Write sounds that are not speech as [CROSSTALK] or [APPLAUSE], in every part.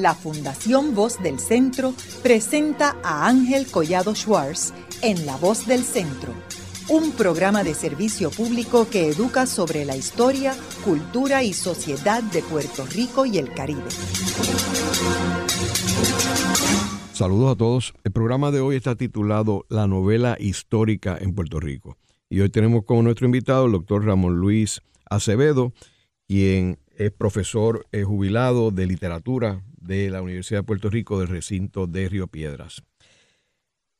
la Fundación Voz del Centro presenta a Ángel Collado Schwartz en La Voz del Centro, un programa de servicio público que educa sobre la historia, cultura y sociedad de Puerto Rico y el Caribe. Saludos a todos. El programa de hoy está titulado La novela histórica en Puerto Rico. Y hoy tenemos como nuestro invitado el doctor Ramón Luis Acevedo, quien es profesor jubilado de literatura de la Universidad de Puerto Rico del recinto de Río Piedras.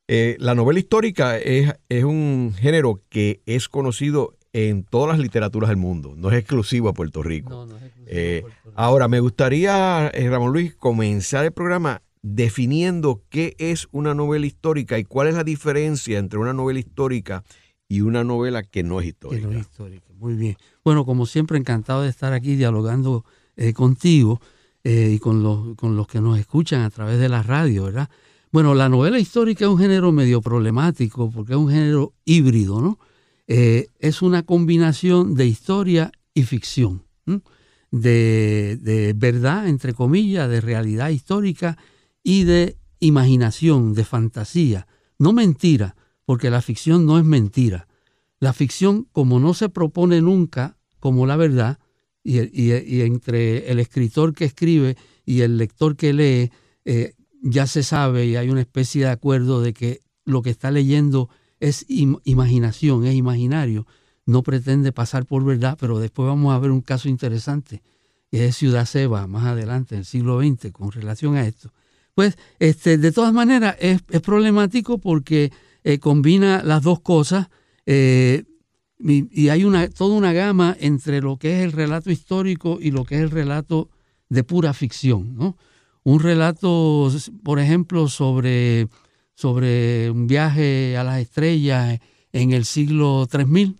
Eh, la novela histórica es, un género que es conocido en todas las literaturas del mundo, no es exclusivo a Puerto Rico. Eh, ahora, me gustaría, Ramón Luis, comenzar el programa definiendo qué es una novela histórica y cuál es la diferencia entre una novela histórica y una novela que no es histórica. no es histórica. Muy bien. Bueno, como siempre, encantado de estar aquí dialogando eh, contigo eh, y con los, con los que nos escuchan a través de la radio, ¿verdad? Bueno, la novela histórica es un género medio problemático porque es un género híbrido, ¿no? Eh, es una combinación de historia y ficción, de, de, verdad, entre comillas, de realidad histórica y de imaginación, de fantasía. No mentira, porque la ficción no es mentira. La ficción, como no se propone nunca como la verdad, y, entre el escritor que escribe y el lector que lee, eh, ya se sabe y hay una especie de acuerdo de que lo que está leyendo es imaginación, es imaginario, no pretende pasar por verdad, pero después vamos a ver un caso interesante, que es Ciudad Seba, más adelante, en el siglo XX, con relación a esto. Pues, este, de todas maneras, es problemático porque eh, combina las dos cosas eh, y, hay una, toda una gama entre lo que es el relato histórico y lo que es el relato de pura ficción. Un relato, por ejemplo, sobre, sobre un viaje a las estrellas en el siglo 3000,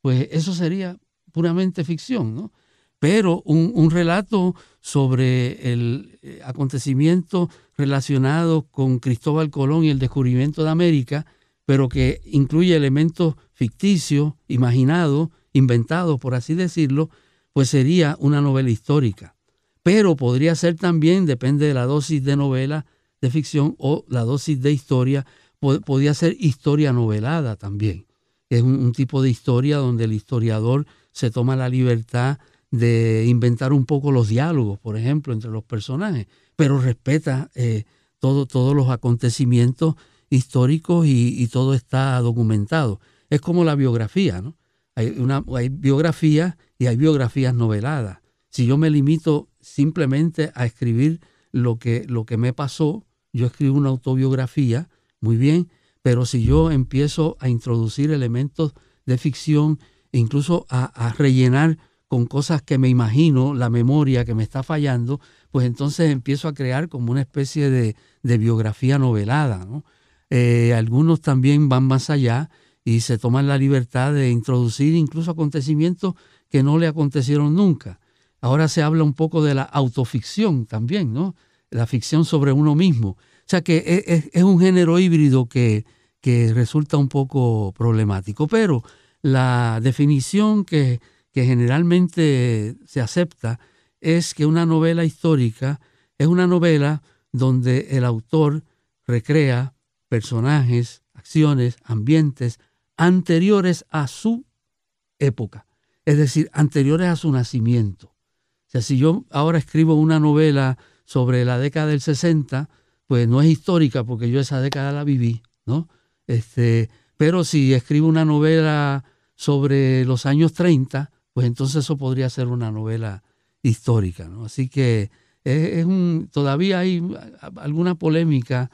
pues eso sería puramente ficción. Pero un, un relato sobre el eh, acontecimiento relacionado con Cristóbal Colón y el descubrimiento de América, pero que incluye elementos ficticios, imaginados, inventados, por así decirlo, pues sería una novela histórica. Pero podría ser también, depende de la dosis de novela de ficción o la dosis de historia, podría ser historia novelada también. Es un, tipo de historia donde el historiador se toma la libertad de inventar un poco los diálogos, por ejemplo, entre los personajes, pero respeta eh, todo, todos los acontecimientos históricos y, todo está documentado. Es como la biografía, ¿no? Hay, una, y hay biografías noveladas. Si yo me limito simplemente a escribir lo que, lo que me pasó, yo escribo una autobiografía, muy bien, pero si yo empiezo a introducir elementos de ficción, incluso a, rellenar con cosas que me imagino, la memoria que me está fallando, pues entonces empiezo a crear como una especie de, de biografía novelada. ¿no? Eh, algunos también van más allá y se toman la libertad de introducir incluso acontecimientos que no le acontecieron nunca. Ahora se habla un poco de la autoficción también, ¿no? La ficción sobre uno mismo. O sea que e, e, es, un género híbrido que, que, resulta un poco problemático, pero la definición que, que generalmente se acepta es que una novela histórica es una novela donde el autor recrea personajes, acciones, ambientes anteriores a su época, es decir, anteriores a su nacimiento. O sea, si yo ahora escribo una novela sobre la década del 60, pues no es histórica porque yo esa década la viví, ¿no? Este, pero si escribo una novela sobre los años 30, pues entonces eso podría ser una novela histórica, ¿no? Así que es, un, todavía hay alguna polémica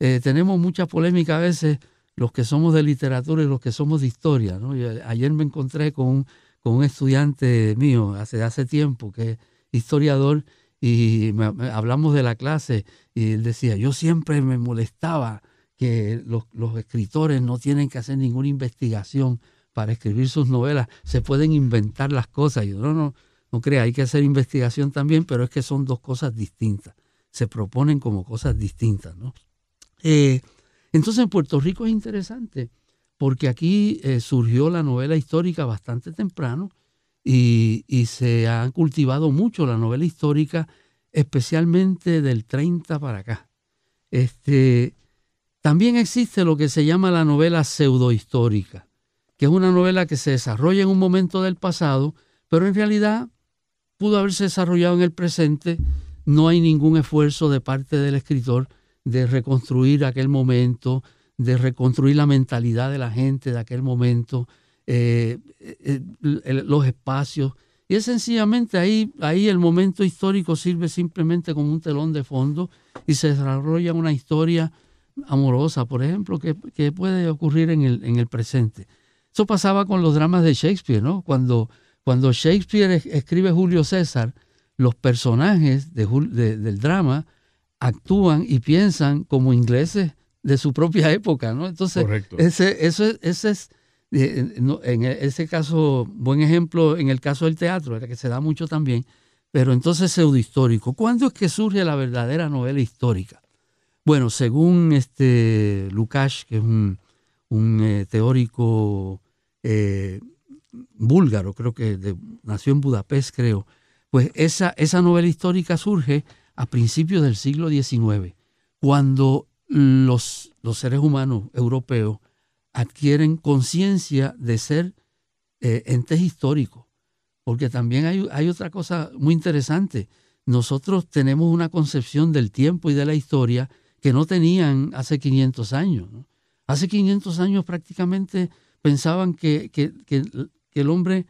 eh, tenemos mucha polémica a veces los que somos de literatura y los que somos de historia. ayer me encontré con un, con un estudiante mío hace, hace tiempo que es historiador y hablamos de la clase y él decía, yo siempre me molestaba que los, los, escritores no tienen que hacer ninguna investigación para escribir sus novelas, se pueden inventar las cosas. Yo no, no, no crea, hay que hacer investigación también, pero es que son dos cosas distintas, se proponen como cosas distintas. ¿no? Eh, entonces en Puerto Rico es interesante porque aquí eh, surgió la novela histórica bastante temprano y, se ha cultivado mucho la novela histórica especialmente del 30 para acá. Este, también existe lo que se llama la novela pseudohistórica, que es una novela que se desarrolla en un momento del pasado, pero en realidad pudo haberse desarrollado en el presente. No hay ningún esfuerzo de parte del escritor de reconstruir aquel momento, de reconstruir la mentalidad de la gente de aquel momento, eh, eh, los espacios. Y es sencillamente ahí, ahí el momento histórico sirve simplemente como un telón de fondo y se desarrolla una historia amorosa, por ejemplo, que, puede ocurrir en el, en el, presente. Eso pasaba con los dramas de Shakespeare, ¿no? Cuando, cuando Shakespeare escribe Julio César, los personajes del drama actúan y piensan como ingleses de su propia época, ¿no? Entonces, ese, eso, ese es, eh, en ese caso, buen ejemplo en el caso del teatro, que se da mucho también, pero entonces pseudohistórico. ¿Cuándo es que surge la verdadera novela histórica? Bueno, según este Lukács, que es un, eh, teórico eh, búlgaro, creo que nació en Budapest, creo, pues esa, esa novela histórica surge a principios del siglo XIX, cuando los, los seres humanos europeos adquieren conciencia de ser eh, entes históricos. Porque también hay, hay, otra cosa muy interesante. Nosotros tenemos una concepción del tiempo y de la historia que no tenían hace 500 años. Hace 500 años prácticamente pensaban que, que, el hombre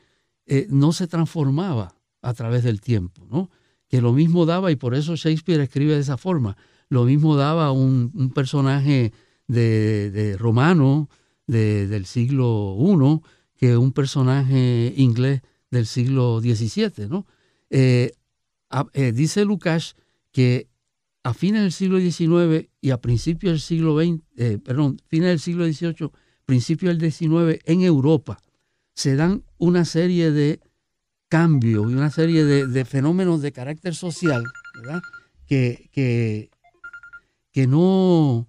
eh, no se transformaba a través del tiempo, ¿no? Que lo mismo daba, y por eso Shakespeare escribe de esa forma, lo mismo daba un, personaje de, romano del siglo I que un personaje inglés del siglo XVII. ¿no? Eh, eh, dice Lucas que a fines del siglo XIX y a principios del siglo XX, eh, perdón, fines del siglo XVIII, principios del XIX, en Europa, se dan una serie de cambios y una serie de, fenómenos de carácter social Que, que, que no,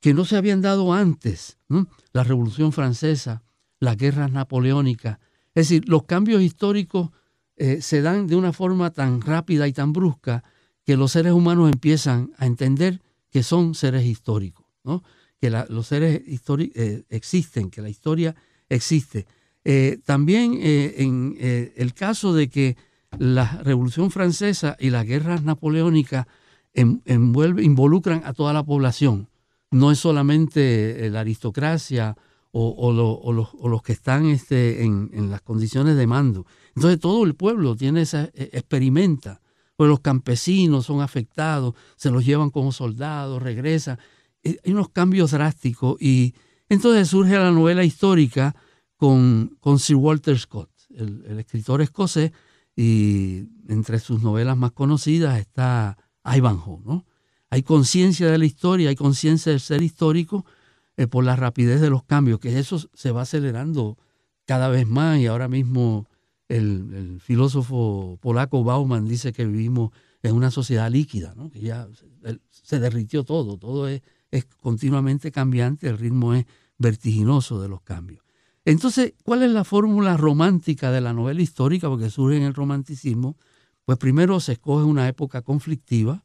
que no se habían dado antes. La Revolución Francesa, las guerras napoleónicas. Es decir, los cambios históricos eh, se dan de una forma tan rápida y tan brusca que los seres humanos empiezan a entender que son seres históricos, que los seres históricos eh, existen, que la historia existe. Eh, también en el caso de que la Revolución Francesa y las guerras napoleónicas involucran a toda la población. No es solamente eh, la aristocracia o, los, que están este, en, las condiciones de mando. Entonces todo el pueblo tiene esa, experimenta. Pues los campesinos son afectados, se los llevan como soldados, regresan. Eh, hay unos cambios drásticos y entonces surge la novela histórica con, con Sir Walter Scott, el, el escritor escocés, y entre sus novelas más conocidas está Ivanhoe, ¿no? Hay conciencia de la historia, hay conciencia del ser histórico eh, por la rapidez de los cambios, que eso se va acelerando cada vez más y ahora mismo el, filósofo polaco Bauman dice que vivimos en una sociedad líquida, ¿no? que ya se, derritió todo, todo es, es continuamente cambiante, el ritmo es vertiginoso de los cambios. Entonces, ¿cuál es la fórmula romántica de la novela histórica? Porque surge en el romanticismo, pues primero se escoge una época conflictiva,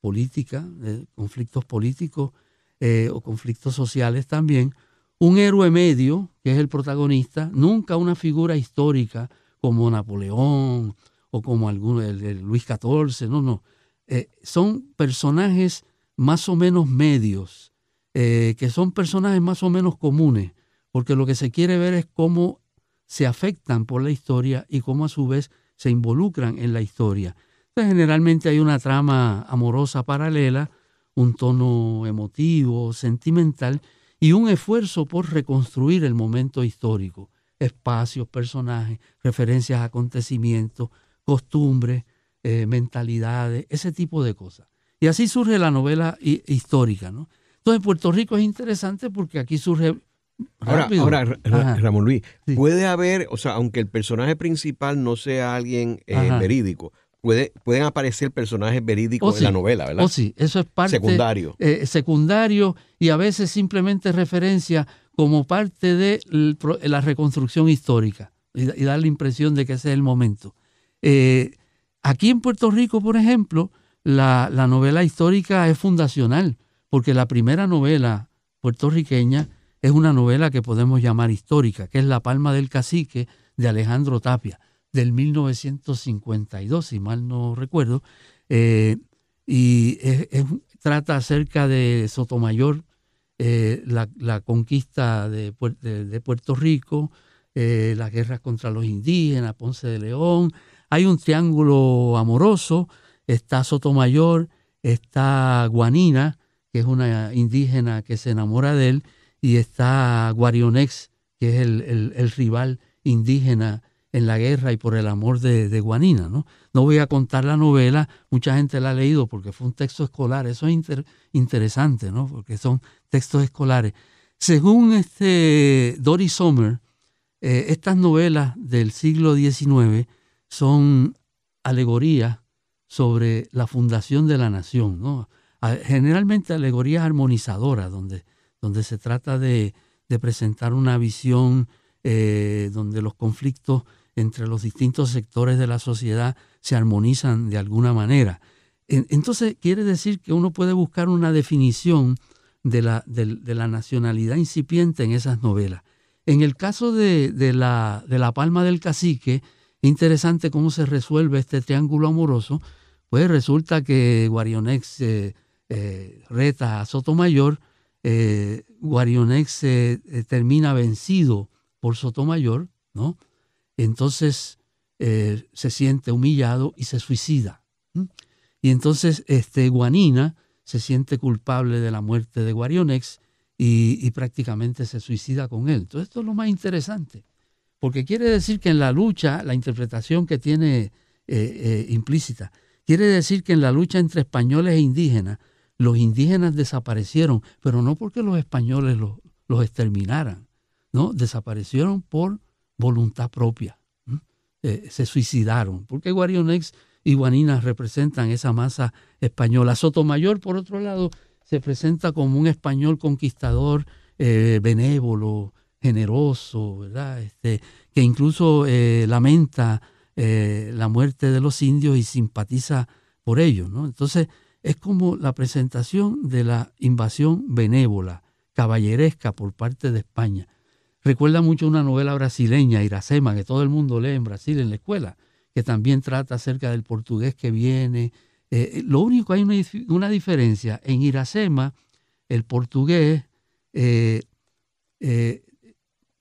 política, conflictos políticos eh, o conflictos sociales también. Un héroe medio, que es el protagonista, nunca una figura histórica como Napoleón o como alguno, Luis XIV, no, no. Eh, son personajes más o menos medios, eh, que son personajes más o menos comunes, porque lo que se quiere ver es cómo se afectan por la historia y cómo a su vez se involucran en la historia. Entonces, generalmente hay una trama amorosa paralela, un tono emotivo, sentimental y un esfuerzo por reconstruir el momento histórico, espacios, personajes, referencias a acontecimientos, costumbres, eh, mentalidades, ese tipo de cosas. Y así surge la novela histórica. Entonces, Puerto Rico es interesante porque aquí surge Ahora, ahora Ramón Luis, puede haber, o sea, aunque el personaje principal no sea alguien eh, verídico, puede, pueden aparecer personajes verídicos oh, en la novela, ¿verdad? Oh, sí, eso es parte. Secundario. Eh, secundario y a veces simplemente referencia como parte de la reconstrucción histórica y, dar la impresión de que ese es el momento. Eh, Aquí en Puerto Rico, por ejemplo, la, la novela histórica es fundacional, porque la primera novela puertorriqueña es una novela que podemos llamar histórica, que es La Palma del Cacique de Alejandro Tapia, del 1952, si mal no recuerdo, eh, y trata acerca de Sotomayor, eh, la, conquista de, Puerto Rico, eh, las guerras contra los indígenas, Ponce de León. Hay un triángulo amoroso, está Sotomayor, está Guanina, que es una indígena que se enamora de él, y está Guarionex, que es el, rival indígena en la guerra y por el amor de, Guanina. ¿no? no voy a contar la novela, mucha gente la ha leído porque fue un texto escolar, eso es interesante, ¿no? porque son textos escolares. Según este Dory Sommer, eh, estas novelas del siglo XIX son alegorías sobre la fundación de la nación, ¿no? generalmente alegorías armonizadoras, donde, donde se trata de, presentar una visión eh, donde los conflictos entre los distintos sectores de la sociedad se armonizan de alguna manera. Entonces quiere decir que uno puede buscar una definición de la, de, la nacionalidad incipiente en esas novelas. En el caso de, la, de la Palma del Cacique, interesante cómo se resuelve este triángulo amoroso, pues resulta que Guarionex eh, eh, reta a Sotomayor, eh, Guarionex eh, termina vencido por Sotomayor, ¿no? Entonces se siente humillado y se suicida. Y entonces este, Guanina se siente culpable de la muerte de Guarionex y, prácticamente se suicida con él. Entonces esto es lo más interesante, porque quiere decir que en la lucha, la interpretación que tiene implícita, quiere decir que en la lucha entre españoles e indígenas, los indígenas desaparecieron, pero no porque los españoles los, exterminaran, ¿no? Desaparecieron por voluntad propia. Eh, se suicidaron, porque Guarionex y Guaninas representan esa masa española. Sotomayor, por otro lado, se presenta como un español conquistador, eh, benévolo, generoso, ¿verdad? Este, que incluso eh, lamenta la muerte de los indios y simpatiza por ellos. ¿no? Entonces, es como la presentación de la invasión benévola, caballeresca por parte de España. Recuerda mucho una novela brasileña, Iracema, que todo el mundo lee en Brasil en la escuela, que también trata acerca del portugués que viene. Eh, eh, lo único, hay una, diferencia. En Iracema, el portugués eh,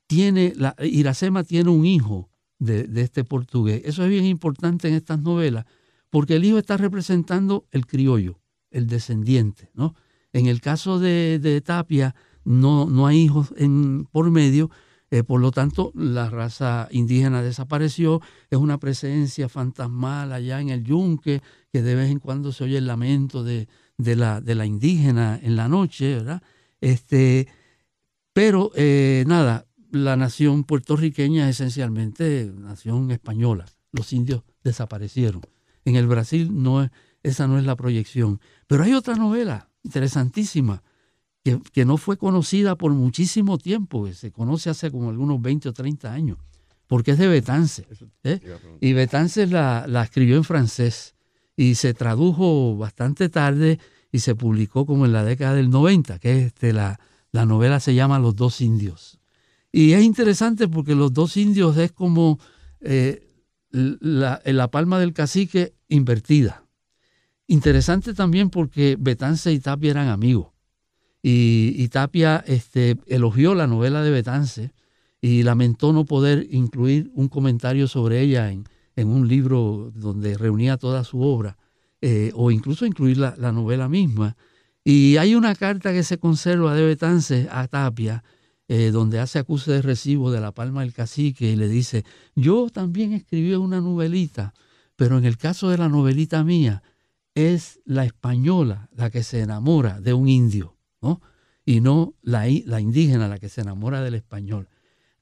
tiene, Iracema tiene un hijo de este portugués. Eso es bien importante en estas novelas, porque el hijo está representando el criollo, el descendiente. ¿no? En el caso de, Tapia, no, no, hay hijos por medio, eh, por lo tanto, la raza indígena desapareció, es una presencia fantasmal allá en el yunque, que de vez en cuando se oye el lamento de, la, de la, indígena en la noche, ¿verdad? Este, pero eh, nada, la nación puertorriqueña es esencialmente nación española, los indios desaparecieron. En el Brasil no es, esa no es la proyección. Pero hay otra novela interesantísima que, no fue conocida por muchísimo tiempo, que se conoce hace como algunos 20 o 30 años, porque es de Betance. ¿eh? Y Betance la, escribió en francés y se tradujo bastante tarde y se publicó como en la década del 90, que este, la, la novela se llama Los dos indios. Y es interesante porque Los dos indios es como eh, la, la palma del cacique invertida. Interesante también porque Betance y Tapia eran amigos. Y, Tapia este, elogió la novela de Betance y lamentó no poder incluir un comentario sobre ella en, un libro donde reunía toda su obra, eh, o incluso incluir la, novela misma. Y hay una carta que se conserva de Betance a Tapia, eh, donde hace acuse de recibo de la palma del cacique y le dice, yo también escribí una novelita, pero en el caso de la novelita mía, es la española la que se enamora de un indio, ¿no? Y no la, la indígena la que se enamora del español.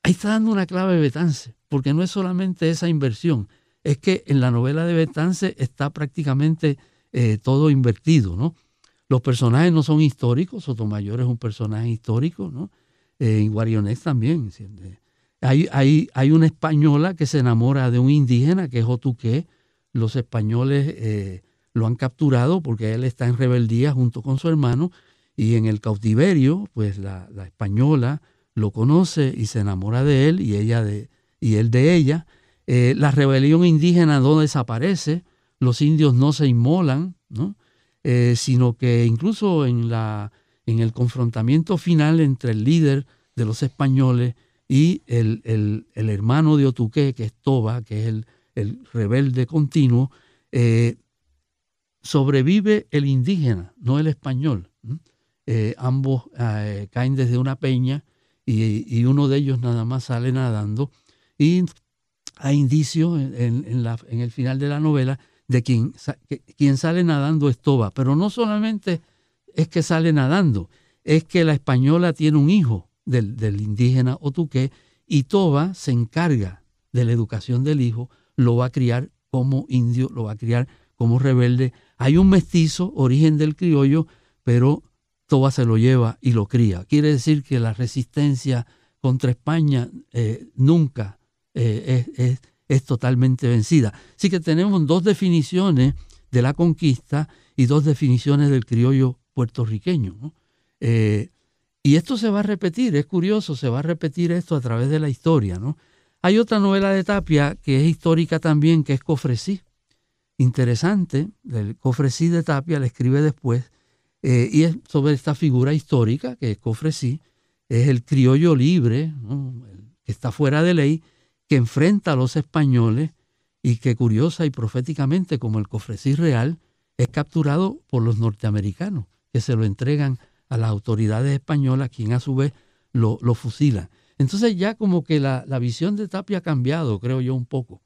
Ahí está dando una clave Betance, porque no es solamente esa inversión, es que en la novela de Betance está prácticamente eh, todo invertido, ¿no? Los personajes no son históricos, Sotomayor es un personaje histórico, ¿no? En Guarionex también. Hay, hay, hay, una española que se enamora de un indígena que es Otuque, los españoles eh, lo han capturado porque él está en rebeldía junto con su hermano y en el cautiverio, pues la, española lo conoce y se enamora de él y ella de y él de ella. Eh, la rebelión indígena no desaparece, los indios no se inmolan, ¿no? Eh, sino que incluso en, la, en el confrontamiento final entre el líder de los españoles y el, hermano de Otuque, que es Toba, que es el, rebelde continuo, eh, sobrevive el indígena, no el español. Eh, ambos eh, caen desde una peña y, uno de ellos nada más sale nadando. Y hay indicios en, el final de la novela de quien, quien sale nadando es Toba. Pero no solamente es que sale nadando, es que la española tiene un hijo del, indígena Otuque y Toba se encarga de la educación del hijo, lo va a criar como indio, lo va a criar como rebelde. Hay un mestizo, origen del criollo, pero Toba se lo lleva y lo cría. Quiere decir que la resistencia contra España eh, nunca eh, es, totalmente vencida. Así que tenemos dos definiciones de la conquista y dos definiciones del criollo puertorriqueño. Eh, y esto se va a repetir, es curioso, se va a repetir esto a través de la historia. ¿no? Hay otra novela de Tapia que es histórica también, que es Cofresí. Interesante, el Cofresí de Tapia le escribe después, eh, y es sobre esta figura histórica que es Cofresí, es el criollo libre, que está fuera de ley, que enfrenta a los españoles y que curiosa y proféticamente, como el Cofresí real, es capturado por los norteamericanos, que se lo entregan a las autoridades españolas, quien a su vez lo, lo fusila. Entonces ya como que la, visión de Tapia ha cambiado, creo yo, un poco,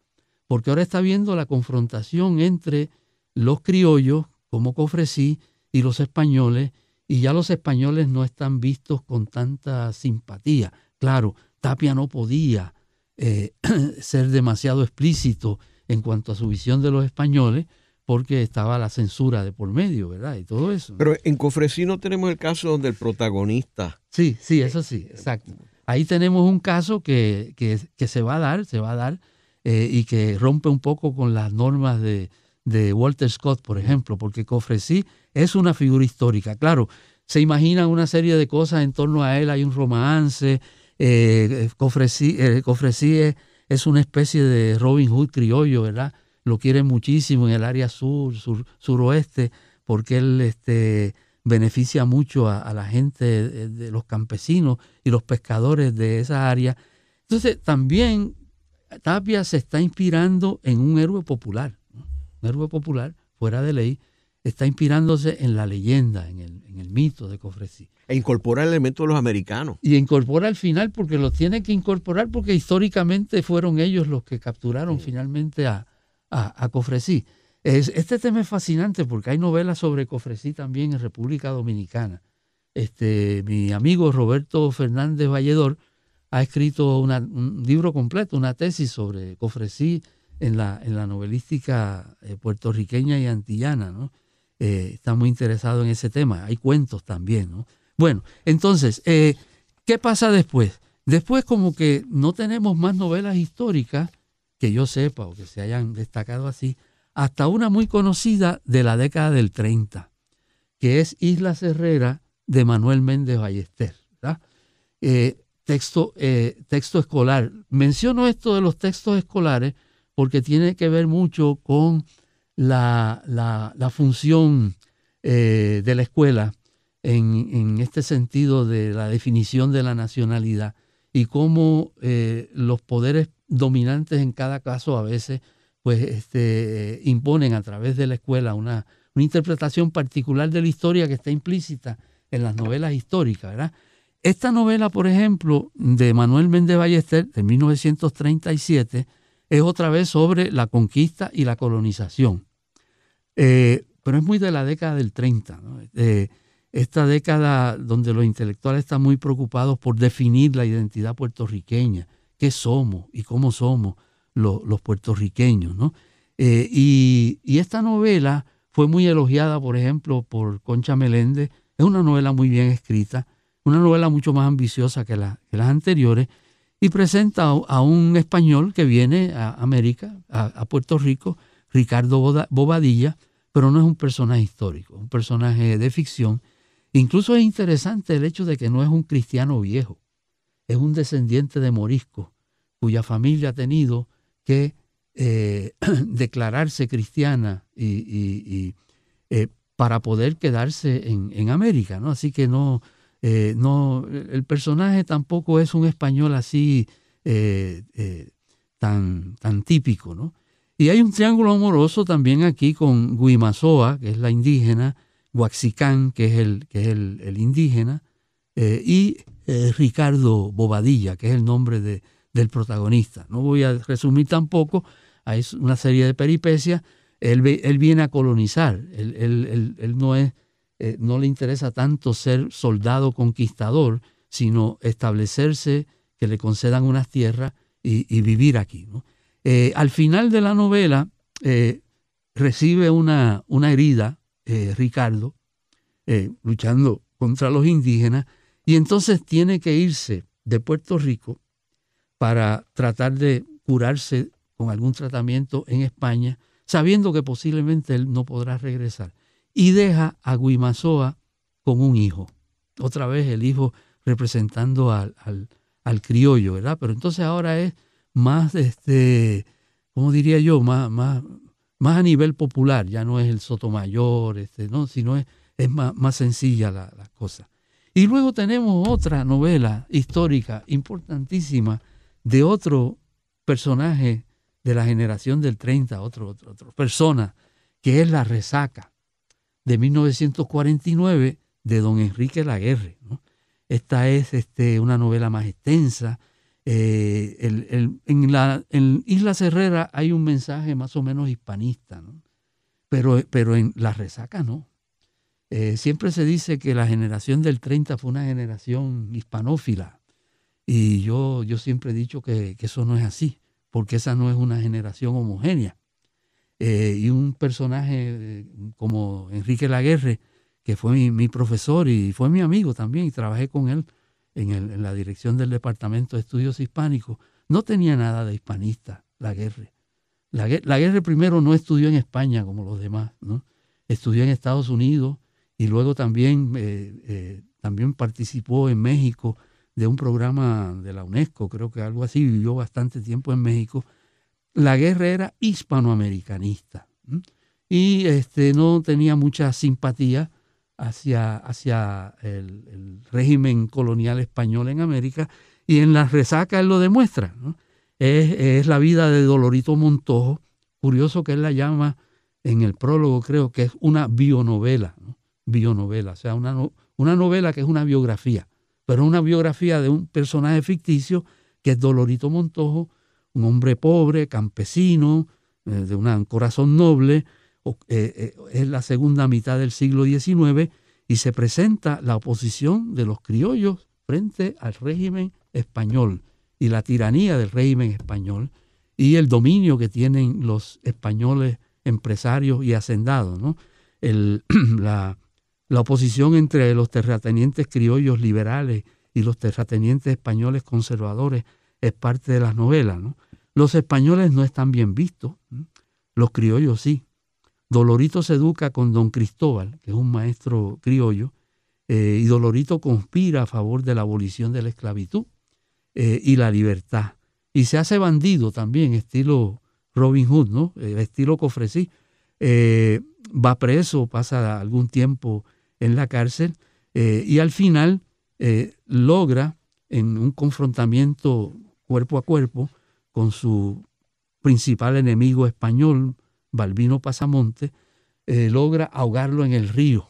porque ahora está viendo la confrontación entre los criollos, como Cofresí, y los españoles, y ya los españoles no están vistos con tanta simpatía. Claro, Tapia no podía eh, [CLEARS THROAT] ser demasiado explícito en cuanto a su visión de los españoles, porque estaba la censura de por medio, ¿verdad? Y todo eso. Pero en Cofresí no tenemos el caso donde el protagonista. Sí, sí, eso sí, exacto. Ahí tenemos un caso que, que, se va a dar, se va a dar, eh, y que rompe un poco con las normas de, de Walter Scott, por ejemplo, porque Cofresí es una figura histórica. Claro, se imaginan una serie de cosas en torno a él, hay un romance, eh, Cofresí, eh, es, es, una especie de Robin Hood criollo, ¿verdad? Lo quieren muchísimo en el área sur, sur suroeste, porque él este, beneficia mucho a, la gente de, los campesinos y los pescadores de esa área. Entonces, también Tapia se está inspirando en un héroe popular, un héroe popular fuera de ley, está inspirándose en la leyenda, en el, en el mito de Cofresí. E incorpora elementos de los americanos. Y incorpora al final, porque los tiene que incorporar, porque históricamente fueron ellos los que capturaron finalmente a, a, Cofresí. Es, este tema es fascinante porque hay novelas sobre Cofresí también en República Dominicana. Este, mi amigo Roberto Fernández Valledor ha escrito un libro completo, una tesis sobre Cofresí en la, en la novelística eh, puertorriqueña y antillana. ¿no? Eh, está muy interesado en ese tema. Hay cuentos también. ¿no? Bueno, entonces, eh, ¿qué pasa después? Después como que no tenemos más novelas históricas que yo sepa o que se hayan destacado así, hasta una muy conocida de la década del 30, que es Isla Herrera de Manuel Méndez Ballester. Eh, texto, eh, texto escolar. Menciono esto de los textos escolares porque tiene que ver mucho con la, función eh, de la escuela en, en, este sentido de la definición de la nacionalidad y cómo los poderes dominantes en cada caso a veces pues este, imponen a través de la escuela una, una interpretación particular de la historia que está implícita en las novelas históricas. ¿verdad? Esta novela, por ejemplo, de Manuel Méndez Ballester, de 1937, es otra vez sobre la conquista y la colonización. Eh, pero es muy de la década del 30, eh, esta década donde los intelectuales están muy preocupados por definir la identidad puertorriqueña, qué somos y cómo somos los, puertorriqueños. ¿no? Eh, y, esta novela fue muy elogiada, por ejemplo, por Concha Meléndez. Es una novela muy bien escrita, una novela mucho más ambiciosa que, las anteriores, y presenta a, un español que viene a América, a, Puerto Rico, Ricardo Bobadilla, pero no es un personaje histórico, un personaje de ficción. Incluso es interesante el hecho de que no es un cristiano viejo, es un descendiente de morisco, cuya familia ha tenido que eh, [CLEARS THROAT] declararse cristiana y, eh, para poder quedarse en, América, ¿no? Así que no, eh, no, el personaje tampoco es un español así tan, tan típico, ¿no? Y hay un triángulo amoroso también aquí con Guimazoa, que es la indígena, Huaxicán, que es el, que es el, indígena, y Ricardo Bobadilla, que es el nombre de, del protagonista. No voy a resumir tampoco, hay una serie de peripecias. Él, viene a colonizar, él, no, es, eh, no le interesa tanto ser soldado conquistador, sino establecerse, que le concedan unas tierras y, vivir aquí. Eh, al final de la novela eh, recibe una herida, Ricardo, luchando contra los indígenas, y entonces tiene que irse de Puerto Rico para tratar de curarse con algún tratamiento en España, sabiendo que posiblemente él no podrá regresar. Y deja a Guimazoa con un hijo. Otra vez el hijo representando al, al, criollo, ¿verdad? Pero entonces ahora es más, este, ¿cómo diría yo? Más, más, más a nivel popular, ya no es el Sotomayor, este, ¿no? sino es, es más, más sencilla la, la cosa. Y luego tenemos otra novela histórica importantísima de otro personaje de la generación del 30, otro, otro, otra persona, que es La Resaca, de 1949, de don Enrique Laguerre. Esta es este, una novela más extensa. Eh, en, la, en Isla Herrera hay un mensaje más o menos hispanista, pero, pero en La Resaca no. Eh, siempre se dice que la generación del 30 fue una generación hispanófila y yo, yo siempre he dicho que, eso no es así, porque esa no es una generación homogénea. Eh, y un personaje eh, como Enrique Laguerre, que fue mi, profesor y fue mi amigo también, y trabajé con él en, la dirección del Departamento de Estudios Hispánicos, no tenía nada de hispanista, Laguerre. Laguerre primero no estudió en España como los demás, ¿no? estudió en Estados Unidos y luego también, eh, también participó en México de un programa de la UNESCO, creo que algo así, vivió bastante tiempo en México. La guerra era hispanoamericanista y este, no tenía mucha simpatía hacia, hacia el, régimen colonial español en América y en la resaca él lo demuestra. Es, la vida de Dolorito Montojo, curioso que él la llama en el prólogo, creo que es una bionovela, bionovela, o sea, una, una novela que es una biografía pero una biografía de un personaje ficticio que es Dolorito Montojo, un hombre pobre, campesino, eh, de un corazón noble, eh, eh, es la segunda mitad del siglo XIX y se presenta la oposición de los criollos frente al régimen español y la tiranía del régimen español y el dominio que tienen los españoles empresarios y hacendados. ¿no? El, [CLEARS THROAT] la, la oposición entre los terratenientes criollos liberales y los terratenientes españoles conservadores es parte de las novelas. Los españoles no están bien vistos, los criollos sí. Dolorito se educa con don Cristóbal, que es un maestro criollo, eh, y Dolorito conspira a favor de la abolición de la esclavitud eh, y la libertad. Y se hace bandido también, estilo Robin Hood, ¿no? Eh, estilo Cofresí. va preso, pasa algún tiempo en la cárcel eh, y al final eh, logra en un confrontamiento cuerpo a cuerpo con su principal enemigo español, Balbino Pasamonte, eh, logra ahogarlo en el río,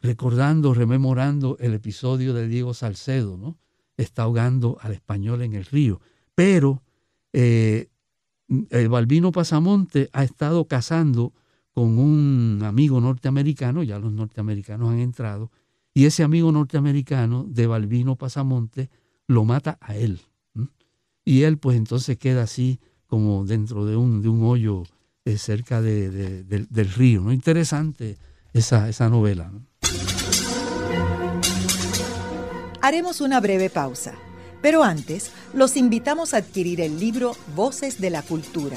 recordando, rememorando el episodio de Diego Salcedo, ¿no? Está ahogando al español en el río. Pero el Balbino Pasamonte ha estado cazando con un amigo norteamericano, ya los norteamericanos han entrado, y ese amigo norteamericano de Balbino Pasamonte lo mata a él. Y él pues entonces queda así como dentro de un, de un hoyo eh, cerca de, del río. ¿no? Interesante esa, esa novela. Haremos una breve pausa, pero antes los invitamos a adquirir el libro Voces de la Cultura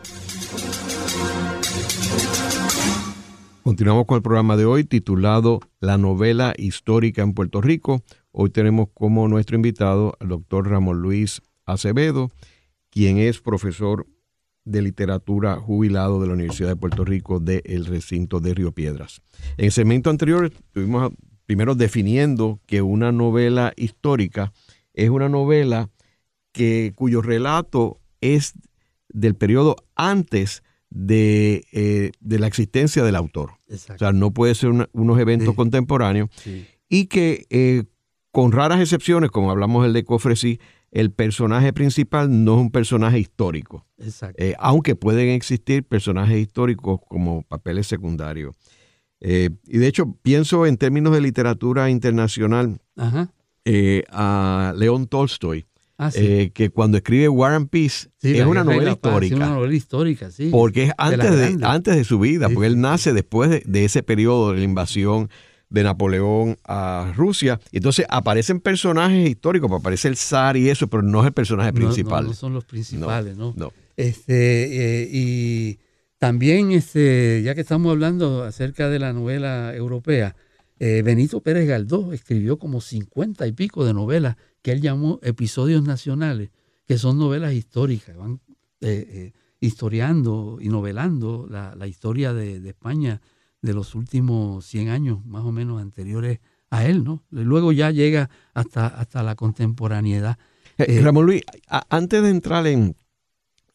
Continuamos con el programa de hoy titulado La novela histórica en Puerto Rico. Hoy tenemos como nuestro invitado al doctor Ramón Luis Acevedo, quien es profesor de literatura jubilado de la Universidad de Puerto Rico del recinto de Río Piedras. En el segmento anterior estuvimos primero definiendo que una novela histórica es una novela que, cuyo relato es del periodo antes de, eh, la existencia del autor. O sea, no puede ser unos eventos contemporáneos y que eh, con raras excepciones, como hablamos del de Cofresí, el personaje principal no es un personaje histórico. Eh, aunque pueden existir personajes históricos como papeles secundarios. Eh, y de hecho, pienso en términos de literatura internacional eh, a León Tolstoy, ah, eh, que cuando escribe War and Peace es una novela histórica. una novela histórica, sí. Porque es antes de, antes de su vida, porque él nace después de, ese periodo de la invasión de Napoleón a Rusia. Entonces aparecen personajes históricos, pues aparece el zar y eso, pero no es el personaje principal. No, son los principales, ¿no? no. Este, y también, este, ya que estamos hablando acerca de la novela europea, eh, Benito Pérez Galdós escribió como cincuenta y pico de novelas que él llamó episodios nacionales, que son novelas históricas, van eh, eh, historiando y novelando la, historia de, España de los últimos 100 años más o menos anteriores a él, ¿no? Luego ya llega hasta, hasta la contemporaneidad. Ramón Luis, antes de entrar en,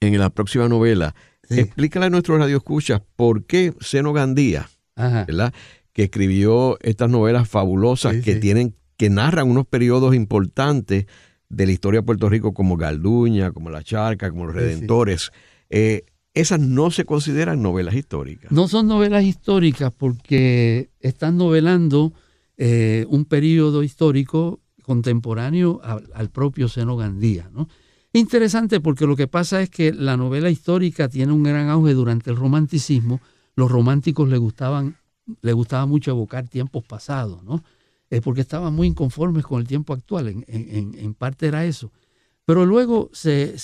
en la próxima novela, Explícale a nuestros radioescuchas por qué Seno Gandía, ¿verdad? que escribió estas novelas fabulosas que tienen, que narran unos periodos importantes de la historia de Puerto Rico, como Galduña, como La Charca, como Los Redentores. Eh, esas no se consideran novelas históricas. No son novelas históricas porque están novelando eh, un periodo histórico contemporáneo al, al propio Seno Gandía, ¿no? Interesante porque lo que pasa es que la novela histórica tiene un gran auge durante el romanticismo. Los románticos les gustaban, les gustaba mucho evocar tiempos pasados, ¿no? Es porque estaban muy inconformes con el tiempo actual, en, parte era eso. Pero luego se,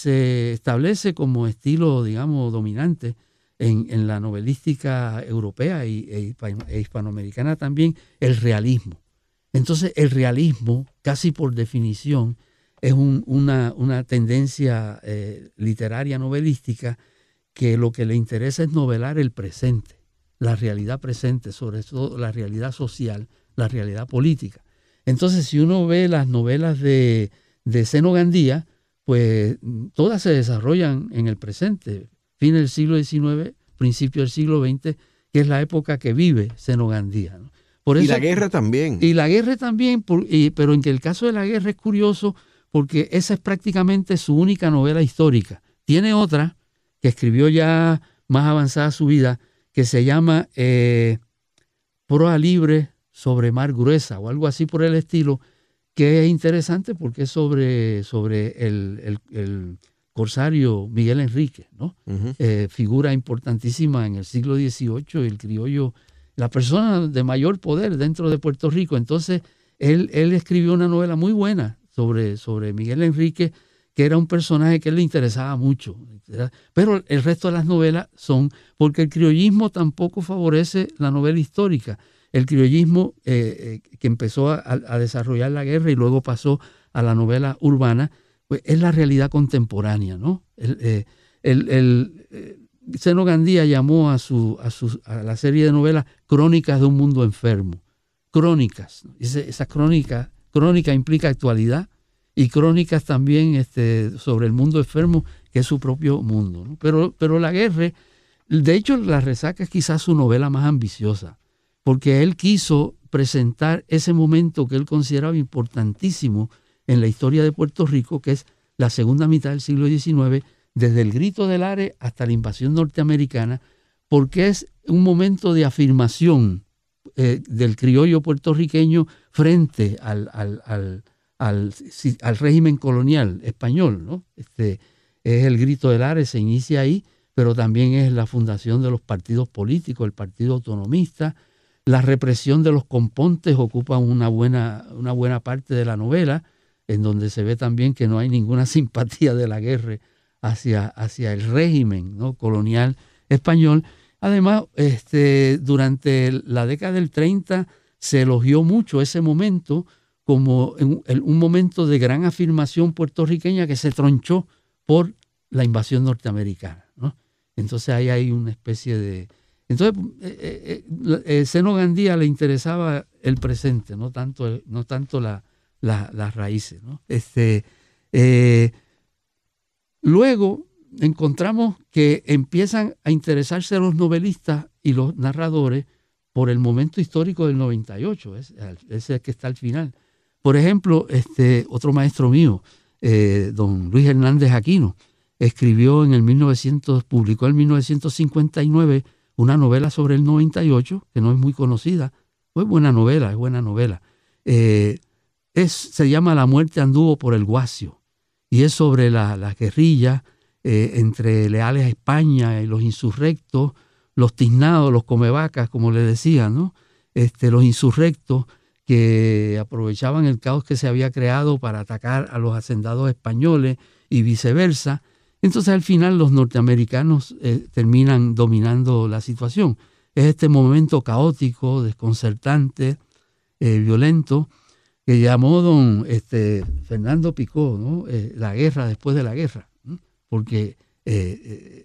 establece como estilo, digamos, dominante en, la novelística europea y, e, e hispanoamericana también el realismo. Entonces el realismo, casi por definición, es una, tendencia eh, literaria novelística que lo que le interesa es novelar el presente, la realidad presente, sobre todo la realidad social, la realidad política. Entonces, si uno ve las novelas de, de Seno Gandía, pues todas se desarrollan en el presente, fin del siglo XIX, principio del siglo XX, que es la época que vive Seno Gandía. y la guerra también. Y la guerra también, pero en que el caso de la guerra es curioso porque esa es prácticamente su única novela histórica. Tiene otra que escribió ya más avanzada su vida, que se llama eh, Proa Libre sobre Mar Gruesa o algo así por el estilo, que es interesante porque es sobre, sobre el, corsario Miguel Enrique, ¿no? Eh, figura importantísima en el siglo XVIII, el criollo, la persona de mayor poder dentro de Puerto Rico. Entonces, él, él escribió una novela muy buena sobre, sobre Miguel Enrique, que era un personaje que le interesaba mucho. Pero el resto de las novelas son, porque el criollismo tampoco favorece la novela histórica. El criollismo eh, eh, que empezó a, desarrollar la guerra y luego pasó a la novela urbana, pues es la realidad contemporánea, ¿no? El, eh, Seno Gandía llamó a, su, a, su, a la serie de novelas Crónicas de un mundo enfermo. Crónicas. Esas crónicas Crónica implica actualidad y crónicas también este, sobre el mundo enfermo, que es su propio mundo. Pero, pero la guerra, de hecho, La Resaca es quizás su novela más ambiciosa, porque él quiso presentar ese momento que él consideraba importantísimo en la historia de Puerto Rico, que es la segunda mitad del siglo XIX, desde el grito del Are hasta la invasión norteamericana, porque es un momento de afirmación eh, del criollo puertorriqueño frente al, al, régimen colonial español. ¿no? Este, es el grito del Ares, se inicia ahí, pero también es la fundación de los partidos políticos, el Partido Autonomista, la represión de los compontes ocupa una buena, una buena parte de la novela, en donde se ve también que no hay ninguna [LAUGHS] simpatía de la guerra hacia, hacia el régimen ¿no? colonial español. Además, este, durante la década del 30 se elogió mucho ese momento como un momento de gran afirmación puertorriqueña que se tronchó por la invasión norteamericana. Entonces ahí hay una especie de... Entonces, eh, eh, eh Seno Gandía le interesaba el presente, no tanto, no tanto la, las raíces. Este, eh, luego encontramos que empiezan a interesarse los novelistas y los narradores por el momento histórico del 98, ese es el que está al final. Por ejemplo, este, otro maestro mío, eh, don Luis Hernández Aquino, escribió en el 1900, publicó en 1959 una novela sobre el 98, que no es muy conocida, es buena novela, es buena novela. Eh, es, se llama La muerte anduvo por el Guacio y es sobre la, la guerrilla eh, entre leales a España y los insurrectos, los tiznados, los comevacas, como le decían, ¿no? este, los insurrectos que aprovechaban el caos que se había creado para atacar a los hacendados españoles y viceversa. Entonces al final los norteamericanos eh, terminan dominando la situación. Es este momento caótico, desconcertante, eh, violento, que llamó don este, Fernando Picó, ¿no? Eh, la guerra después de la guerra, porque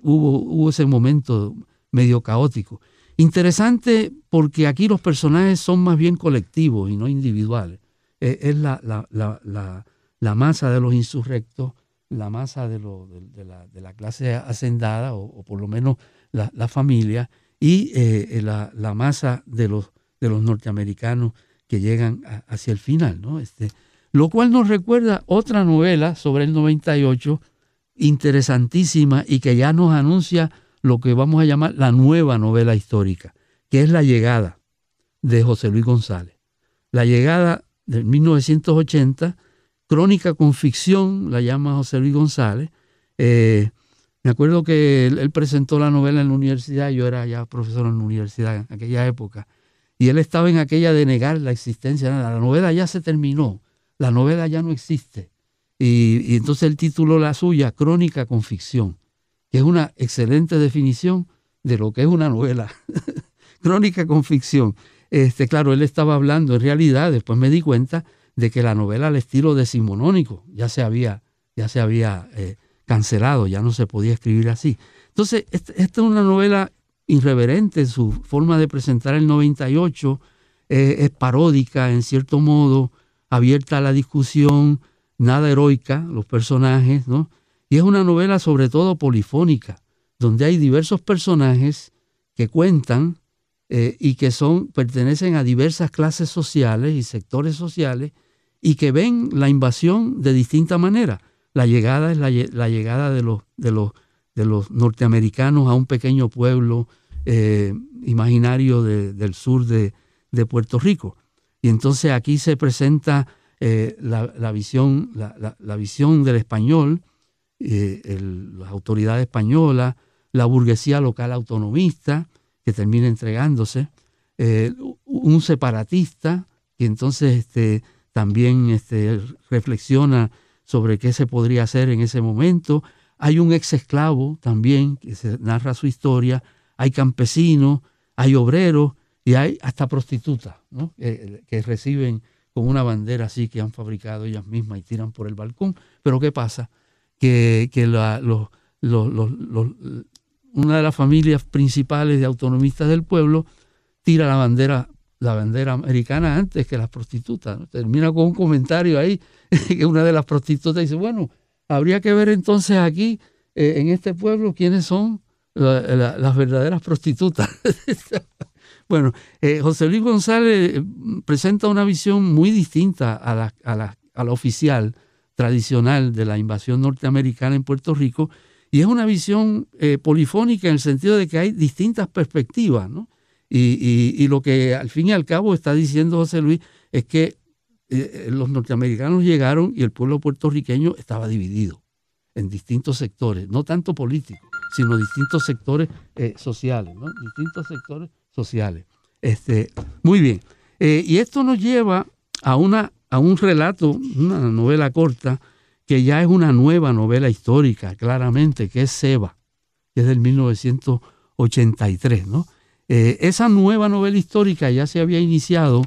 hubo, ese momento medio caótico. Interesante porque aquí los personajes son más bien colectivos y no individuales. es la, la, masa de los insurrectos, la masa de, de, la, clase hacendada, o, por lo menos la, familia, y la, masa de los, de norteamericanos que llegan hacia el final, ¿no? Este, lo cual nos recuerda otra novela sobre el 98, interesantísima y que ya nos anuncia lo que vamos a llamar la nueva novela histórica, que es La llegada de José Luis González. La llegada de 1980, crónica con ficción, la llama José Luis González. Eh, me acuerdo que él, presentó la novela en la universidad, yo era ya profesor en la universidad en aquella época, y él estaba en aquella de negar la existencia. La novela ya se terminó, la novela ya no existe. Y, entonces el título la suya, Crónica con ficción, que es una excelente definición de lo que es una novela. [LAUGHS] Crónica con ficción. Este, claro, él estaba hablando en realidad, después me di cuenta de que la novela al estilo decimonónico ya se había, ya se había eh, cancelado, ya no se podía escribir así. Entonces, esta es una novela irreverente su forma de presentar el 98, eh, es paródica en cierto modo, abierta a la discusión, nada heroica, los personajes, ¿no? Y es una novela sobre todo polifónica, donde hay diversos personajes que cuentan eh, y que son, pertenecen a diversas clases sociales y sectores sociales y que ven la invasión de distinta manera. La llegada es la, la llegada de los, de los de los norteamericanos a un pequeño pueblo eh, imaginario del sur de, Puerto Rico. Y entonces aquí se presenta eh, la, visión, la, visión del español, eh, la autoridad española, la burguesía local autonomista, que termina entregándose, un separatista, que entonces este, también este, reflexiona sobre qué se podría hacer en ese momento, hay un ex esclavo también que se narra su historia, hay campesinos, hay obreros y hay hasta prostitutas que reciben con una bandera así que han fabricado ellas mismas y tiran por el balcón. Pero ¿qué pasa? Que, una de las familias principales de autonomistas del pueblo tira la bandera la bandera americana antes que las prostitutas. Termina con un comentario ahí [LAUGHS] que una de las prostitutas dice, bueno, habría que ver entonces aquí, eh, en este pueblo, quiénes son las verdaderas prostitutas. [LAUGHS] bueno, eh, José Luis González eh, presenta una visión muy distinta a la, a, a la, oficial tradicional de la invasión norteamericana en Puerto Rico Y es una visión polifónica en el sentido de que hay distintas perspectivas, ¿no? Y, lo que al fin y al cabo está diciendo José Luis es que eh, los norteamericanos llegaron y el pueblo puertorriqueño estaba dividido en distintos sectores, no tanto políticos, sino distintos sectores eh, sociales, ¿no? Distintos sectores sociales. Este, muy bien. y esto nos lleva a, una, a un relato, una novela corta, que ya es una nueva novela histórica, claramente, que es Seba, que es del 1983. ¿no? Eh, esa nueva novela histórica ya se había iniciado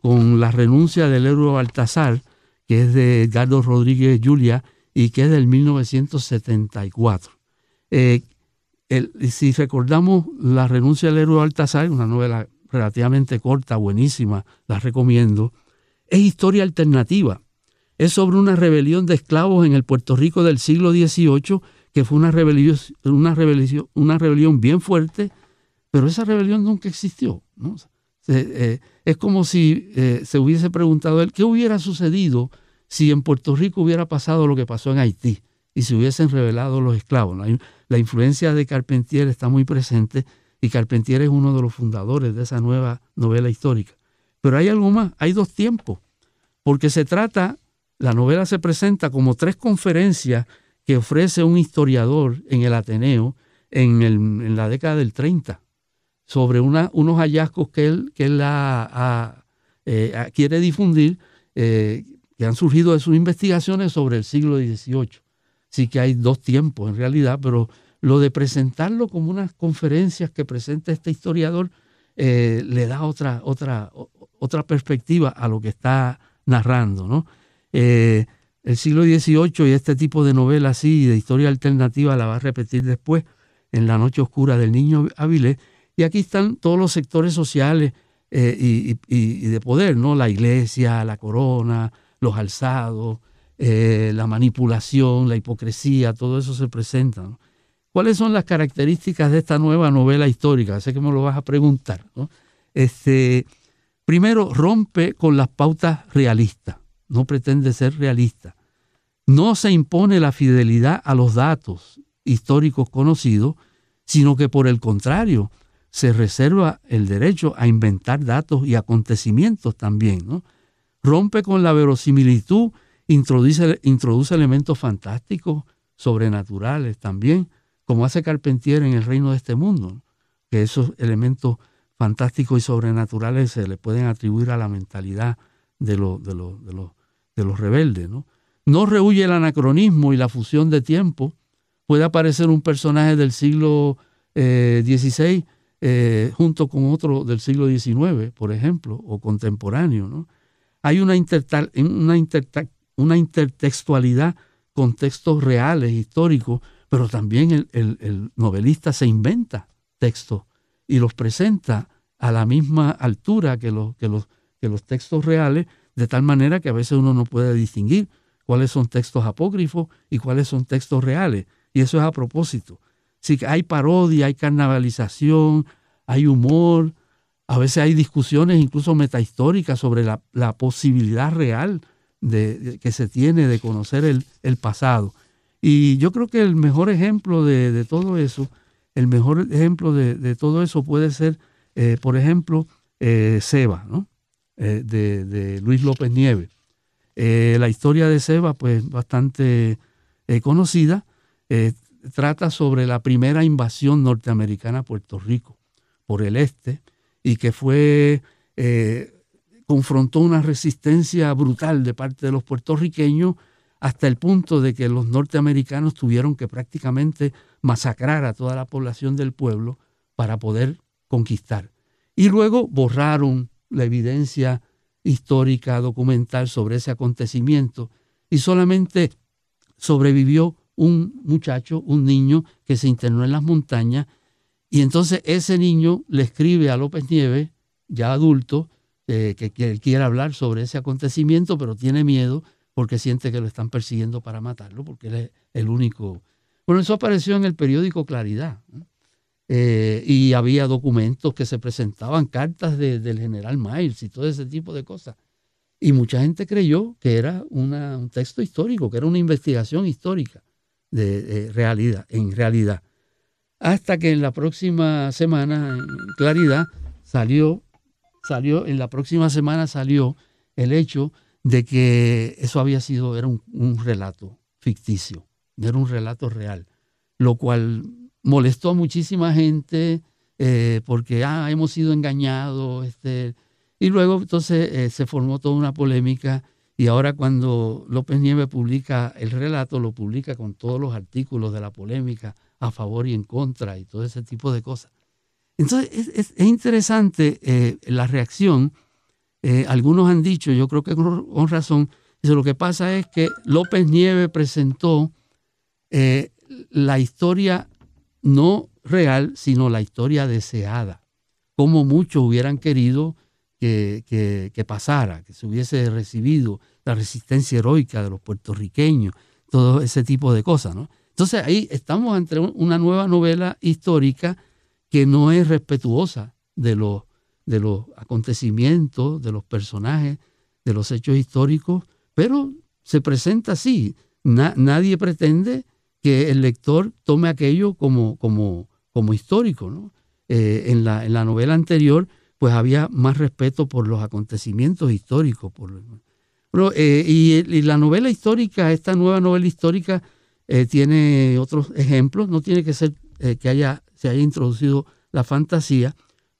con la renuncia del héroe Baltasar, que es de Edgardo Rodríguez Julia y que es del 1974. Eh, si recordamos la renuncia del héroe Baltasar, una novela relativamente corta, buenísima, la recomiendo, es historia alternativa es sobre una rebelión de esclavos en el Puerto Rico del siglo XVIII, que fue una rebelión, una rebelión, una rebelión bien fuerte, pero esa rebelión nunca existió. Eh, es como si eh, se hubiese preguntado él, ¿qué hubiera sucedido si en Puerto Rico hubiera pasado lo que pasó en Haití y se hubiesen rebelado los esclavos? La influencia de Carpentier está muy presente y Carpentier es uno de los fundadores de esa nueva novela histórica. Pero hay algo más, hay dos tiempos, porque se trata la novela se presenta como tres conferencias que ofrece un historiador en el Ateneo en, la década del 30 sobre unos hallazgos que él, que eh, quiere difundir, eh, que han surgido de sus investigaciones sobre el siglo XVIII. Sí que hay dos tiempos en realidad, pero lo de presentarlo como unas conferencias que presenta este historiador eh, le da otra, otra, otra perspectiva a lo que está narrando. ¿no? El siglo XVIII y este tipo de novela así, de historia alternativa, la va a repetir después en La Noche Oscura del Niño Avilés. Y aquí están todos los sectores sociales eh, y, de poder, ¿no? La iglesia, la corona, los alzados, eh, la manipulación, la hipocresía, todo eso se presenta. ¿Cuáles son las características de esta nueva novela histórica? Sé que me lo vas a preguntar. Este, primero, rompe con las pautas realistas no pretende ser realista. No se impone la fidelidad a los datos históricos conocidos, sino que por el contrario, se reserva el derecho a inventar datos y acontecimientos también. ¿no? Rompe con la verosimilitud, introduce, introduce elementos fantásticos, sobrenaturales también, como hace Carpentier en el reino de este mundo, que esos elementos fantásticos y sobrenaturales se le pueden atribuir a la mentalidad de, de, de los de los rebeldes. ¿no? no rehuye el anacronismo y la fusión de tiempo. Puede aparecer un personaje del siglo XVI eh, eh, junto con otro del siglo XIX, por ejemplo, o contemporáneo. ¿no? Hay una, una, una intertextualidad con textos reales, históricos, pero también el, novelista se inventa textos y los presenta a la misma altura que los textos reales, de tal manera que a veces uno no puede distinguir cuáles son textos apócrifos y cuáles son textos reales. Y eso es a propósito. Sí hay parodia, hay carnavalización, hay humor, a veces hay discusiones incluso metahistóricas sobre la, posibilidad real de, que se tiene de conocer el, pasado. Y yo creo que el mejor ejemplo de, todo eso, el mejor ejemplo de, todo eso puede ser, eh, por ejemplo, eh, Seba, ¿no? Eh, de, Luis López Nieves. Eh, la historia de Seba, pues bastante conocida, trata sobre la primera invasión norteamericana a Puerto Rico por el este y que fue, confrontó una resistencia brutal de parte de los puertorriqueños hasta el punto de que los norteamericanos tuvieron que prácticamente masacrar a toda la población del pueblo para poder conquistar. Y luego borraron la evidencia histórica, documental sobre ese acontecimiento y solamente sobrevivió un muchacho, un niño que se internó en las montañas y entonces ese niño le escribe a López Nieves, ya adulto, eh, que, que quiere hablar sobre ese acontecimiento, pero tiene miedo porque siente que lo están persiguiendo para matarlo, porque él es el único. Bueno, eso apareció en el periódico Claridad. Eh, y había documentos que se presentaban, cartas del general Miles y todo ese tipo de cosas. Y mucha gente creyó que era un texto histórico, que era una investigación histórica. De, realidad, en realidad. Hasta que en la próxima semana, en Claridad, salió, salió, en la próxima semana salió el hecho de que eso había sido, era un, relato ficticio, era un relato real, lo cual molestó a muchísima gente eh, porque ah, hemos sido engañados. Este, y luego entonces eh, se formó toda una polémica y ahora cuando López Nieves publica el relato, lo publica con todos los artículos de la polémica a favor y en contra y todo ese tipo de cosas. Entonces es, interesante eh, la reacción eh, algunos han dicho, yo creo que con, razón, lo que pasa es que López Nieve presentó eh, la historia no real, sino la historia deseada, como muchos hubieran querido que, pasara, que se hubiese recibido la resistencia heroica de los puertorriqueños, todo ese tipo de cosas. ¿no? Entonces ahí estamos ante una nueva novela histórica que no es respetuosa de los de los acontecimientos, de los personajes, de los hechos históricos, pero se presenta así. nadie pretende que el lector tome aquello como, como, como histórico. ¿no? Eh, en, la, en, la, novela anterior, pues había más respeto por los acontecimientos históricos. Por, eh, y, la novela histórica, esta nueva novela histórica, eh, tiene otros ejemplos. No tiene que ser que haya, se haya introducido la fantasía,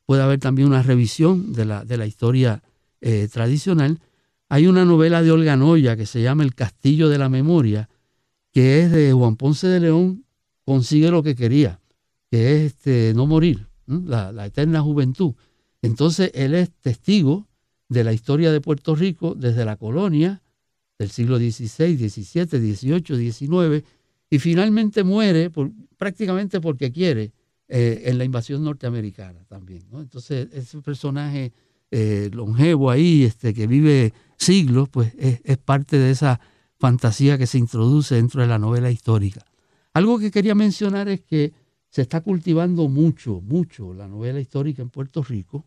puede haber también una revisión de la, de la historia eh, tradicional. Hay una novela de Olga Noya que se llama El Castillo de la Memoria, que es de Juan Ponce de León, consigue lo que quería, que es este, no morir, la, eterna juventud. Entonces él es testigo de la historia de Puerto Rico desde la colonia del siglo XVI, XVII, XVIII, XIX, y finalmente muere prácticamente porque quiere, eh, en la invasión norteamericana también. Entonces, ese personaje eh, longevo ahí, este, que vive siglos, pues es, parte de esa fantasía que se introduce dentro de la novela histórica. Algo que quería mencionar es que se está cultivando mucho, mucho la novela histórica en Puerto Rico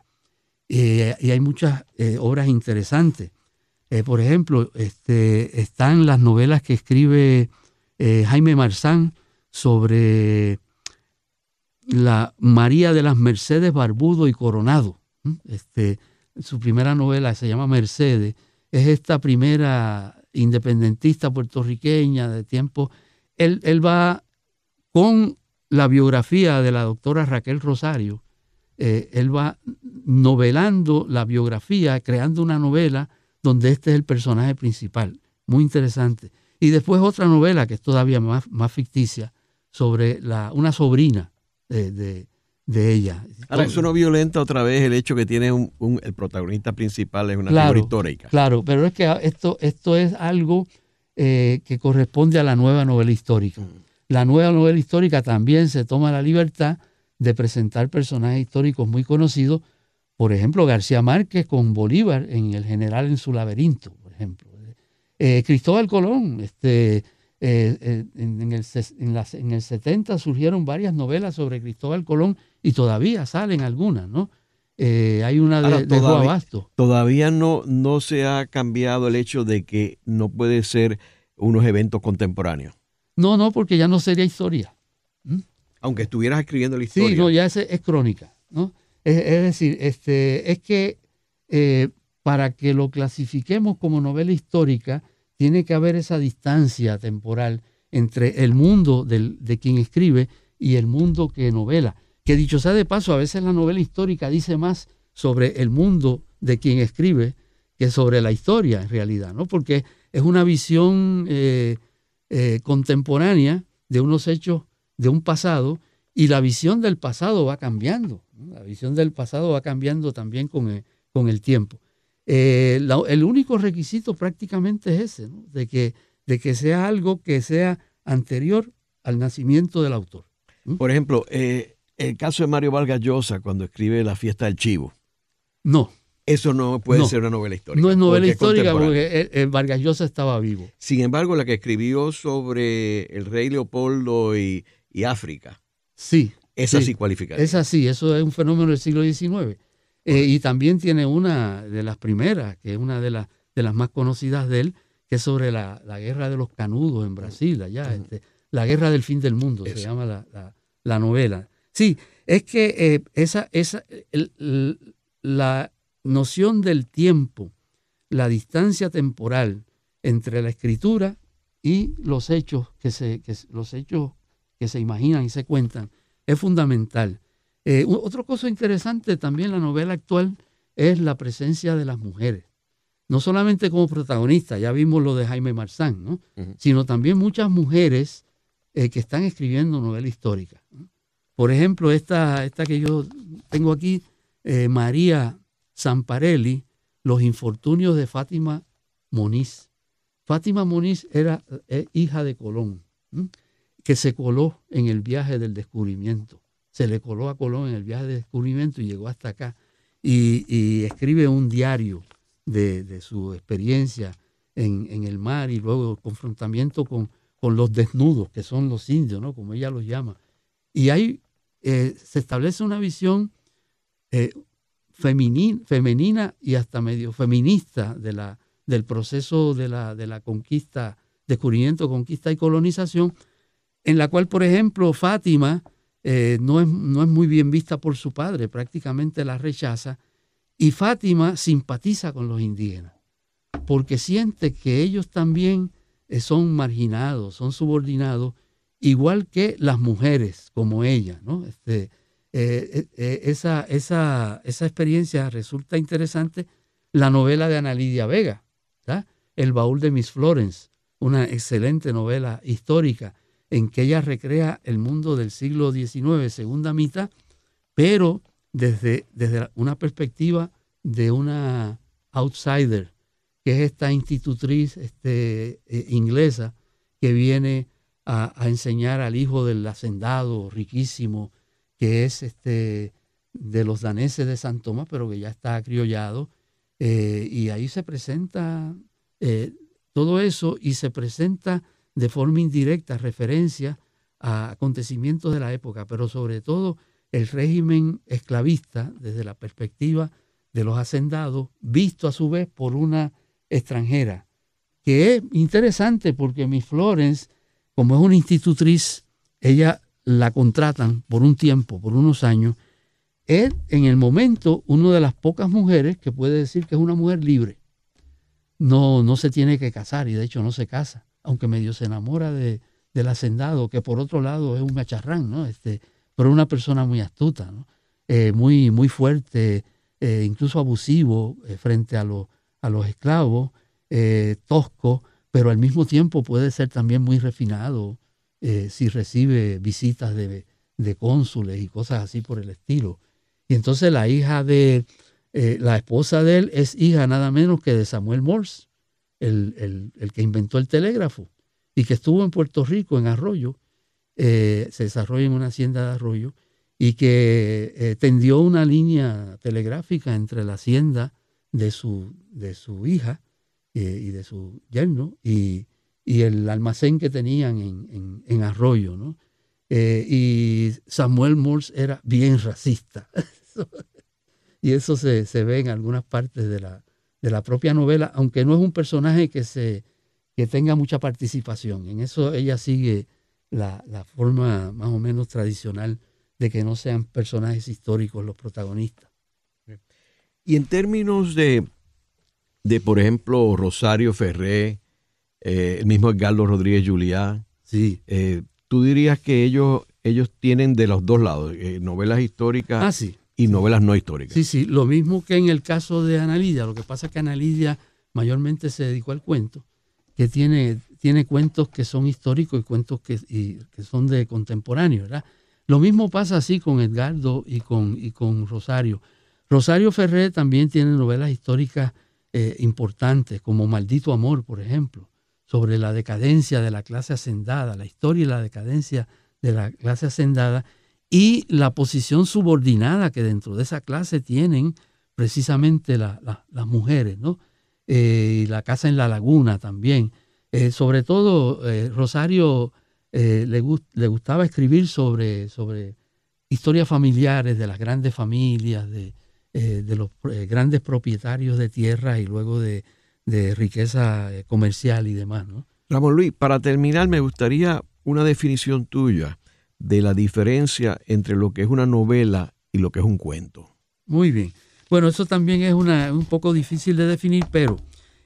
eh, y hay muchas obras interesantes. por ejemplo, este, están las novelas que escribe Jaime Marzán sobre la María de las Mercedes Barbudo y Coronado. Este, su primera novela se llama Mercedes. Es esta primera independentista puertorriqueña de tiempo. Él, él va con la biografía de la doctora Raquel Rosario. Eh, él va novelando la biografía, creando una novela donde este es el personaje principal. Muy interesante. Y después otra novela que es todavía más, más ficticia sobre la, una sobrina de, ella. Ahora, eso no violenta otra vez el hecho que tiene un, el protagonista principal es una figura histórica. Claro, pero es que esto, esto es algo eh, que corresponde a la nueva novela histórica. Mm. La nueva novela histórica también se toma la libertad de presentar personajes históricos muy conocidos, por ejemplo, García Márquez con Bolívar en El General en su laberinto, por ejemplo. Eh, Cristóbal Colón, este, eh, eh, en, el, en, el 70 surgieron varias novelas sobre Cristóbal Colón y todavía salen algunas, ¿no? Eh, hay una de, todavía, Todavía no, no se ha cambiado el hecho de que no puede ser unos eventos contemporáneos. No, no, porque ya no sería historia. Aunque estuvieras escribiendo la historia. Sí, no, ya es, es crónica, ¿no? Es, decir, este, es que para que lo clasifiquemos como novela histórica, tiene que haber esa distancia temporal entre el mundo de quien escribe y el mundo que novela. Que dicho sea de paso, a veces la novela histórica dice más sobre el mundo de quien escribe que sobre la historia en realidad, ¿no? Porque es una visión eh, eh, contemporánea de unos hechos de un pasado y la visión del pasado va cambiando. La visión del pasado va cambiando también con con el tiempo. Eh, el único requisito prácticamente es ese, de, que, de que sea algo que sea anterior al nacimiento del autor. Por ejemplo, eh, el caso de Mario Vargas Llosa cuando escribe La fiesta del chivo. No. Eso no puede ser una novela histórica. No es novela histórica porque Vargas Llosa estaba vivo. Sin embargo, la que escribió sobre el rey Leopoldo y, África. Sí. Esa sí, cualifica. Esa sí, eso es un fenómeno del siglo XIX. Eh, y también tiene una de las primeras, que es una de, las de las más conocidas de él, que es sobre la, guerra de los canudos en Brasil, allá, este, La guerra del fin del mundo, se llama la, novela. Sí, es que eh, esa, esa, la noción del tiempo, la distancia temporal entre la escritura y los hechos que se, los hechos que se imaginan y se cuentan es fundamental. Eh, otra cosa interesante también en la novela actual es la presencia de las mujeres. No solamente como protagonistas, ya vimos lo de Jaime Marzán, ¿no? sino también muchas mujeres eh, que están escribiendo novela histórica. Por ejemplo, esta, esta que yo tengo aquí, eh, María Zamparelli, Los infortunios de Fátima Moniz. Fátima Moniz era hija de Colón, que se coló en el viaje del descubrimiento se le coló a Colón en el viaje de descubrimiento y llegó hasta acá. Y, escribe un diario de, su experiencia en, el mar y luego el confrontamiento con, los desnudos, que son los indios, ¿no? como ella los llama. Y ahí eh, se establece una visión eh, femenina y hasta medio feminista del proceso de la conquista, descubrimiento, conquista y colonización, en la cual, por ejemplo, Fátima eh, no, es, no es muy bien vista por su padre, prácticamente la rechaza, y Fátima simpatiza con los indígenas, porque siente que ellos también eh, son marginados, son subordinados, igual que las mujeres como ella. ¿no? Este, eh, esa, esa, esa, experiencia resulta interesante. La novela de Ana Lidia Vega, El baúl de Miss Florence, una excelente novela histórica en que ella recrea el mundo del siglo XIX, segunda mitad, pero desde, desde una perspectiva de una outsider, que es esta institutriz este, eh, inglesa que viene a, enseñar al hijo del hacendado riquísimo, que es este, de los daneses de San Tomás, pero que ya está criollado, eh, y ahí se presenta eh, todo eso y se presenta de forma indirecta referencia a acontecimientos de la época, pero sobre todo el régimen esclavista desde la perspectiva de los hacendados, visto a su vez por una extranjera, que es interesante porque Miss Florence, como es una institutriz, ella la contratan por un tiempo, por unos años, es en el momento una de las pocas mujeres que puede decir que es una mujer libre. No, no se tiene que casar y de hecho no se casa aunque medio se enamora de, del hacendado, que por otro lado es un macharrán, ¿no? Este, pero una persona muy astuta. Eh, muy, muy fuerte, eh, incluso abusivo eh, frente a, a los esclavos, tosco, pero al mismo tiempo puede ser también muy refinado si recibe visitas de, de, cónsules y cosas así por el estilo. Y entonces la hija de, la esposa de él es hija nada menos que de Samuel Morse, el, que inventó el telégrafo y que estuvo en Puerto Rico, en Arroyo, eh, se desarrolla en una hacienda de Arroyo, y que eh, tendió una línea telegráfica entre la hacienda de su, de su hija eh, y de su yerno y, el almacén que tenían en, Arroyo. ¿no? y Samuel Morse era bien racista. [LAUGHS] y eso se, se, ve en algunas partes de la, de la propia novela, aunque no es un personaje que, se, que tenga mucha participación. En eso ella sigue la, forma más o menos tradicional de que no sean personajes históricos los protagonistas. Y en términos de, de por ejemplo, Rosario Ferré, eh, el mismo Edgardo Rodríguez Juliá, sí. Eh, tú dirías que ellos, ellos tienen de los dos lados, eh, novelas históricas ah, sí y novelas no históricas. Sí, sí, lo mismo que en el caso de Ana Lidia. Lo que pasa es que Ana Lidia mayormente se dedicó al cuento, que tiene, tiene cuentos que son históricos y cuentos que, que son de contemporáneos, ¿verdad? Lo mismo pasa así con Edgardo y con, y con Rosario. Rosario Ferrer también tiene novelas históricas eh, importantes, como Maldito Amor, por ejemplo, sobre la decadencia de la clase hacendada, la historia y la decadencia de la clase hacendada y la posición subordinada que dentro de esa clase tienen precisamente las mujeres, ¿no? Eh, y la casa en la laguna también. Eh, sobre todo, eh, Rosario le, gustaba escribir sobre, sobre historias familiares de las grandes familias, de, de los grandes propietarios de tierra y luego de, de riqueza comercial y demás, ¿no? Ramón Luis, para terminar, me gustaría una definición tuya de la diferencia entre lo que es una novela y lo que es un cuento. Muy bien. Bueno, eso también es un poco difícil de definir, pero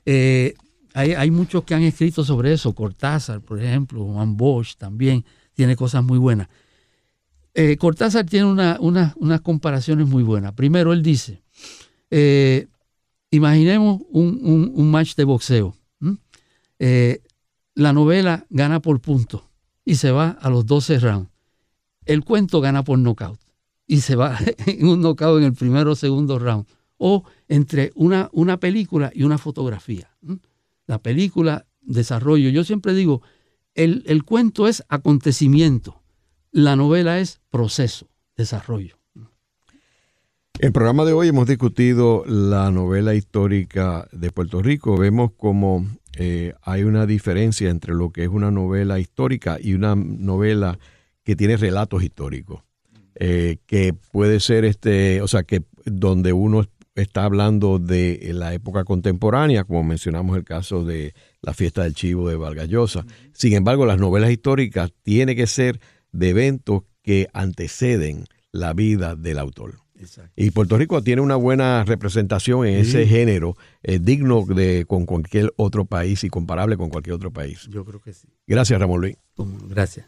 eh, hay, muchos que han escrito sobre eso. Cortázar, por ejemplo, Juan Bosch también tiene cosas muy buenas. Eh, Cortázar tiene unas comparaciones muy buenas. Primero, él dice, eh, imaginemos un, match de boxeo. la novela gana por puntos y se va a los 12 rounds. El cuento gana por knockout y se va [LAUGHS] en un knockout en el primero o segundo round. O entre una, una película y una fotografía. La película, desarrollo. Yo siempre digo, el, el cuento es acontecimiento, la novela es proceso, desarrollo. En el programa de hoy hemos discutido la novela histórica de Puerto Rico. Vemos como eh, hay una diferencia entre lo que es una novela histórica y una novela que tiene relatos históricos. Eh, que puede ser este, o sea, que donde uno está hablando de la época contemporánea, como mencionamos el caso de la fiesta del chivo de Vargallosa. Sin embargo, las novelas históricas tienen que ser de eventos que anteceden la vida del autor. Y Puerto Rico tiene una buena representación en ese género, eh, digno de con cualquier otro país y comparable con cualquier otro país. Yo creo que sí. Gracias, Ramón Luis. Gracias.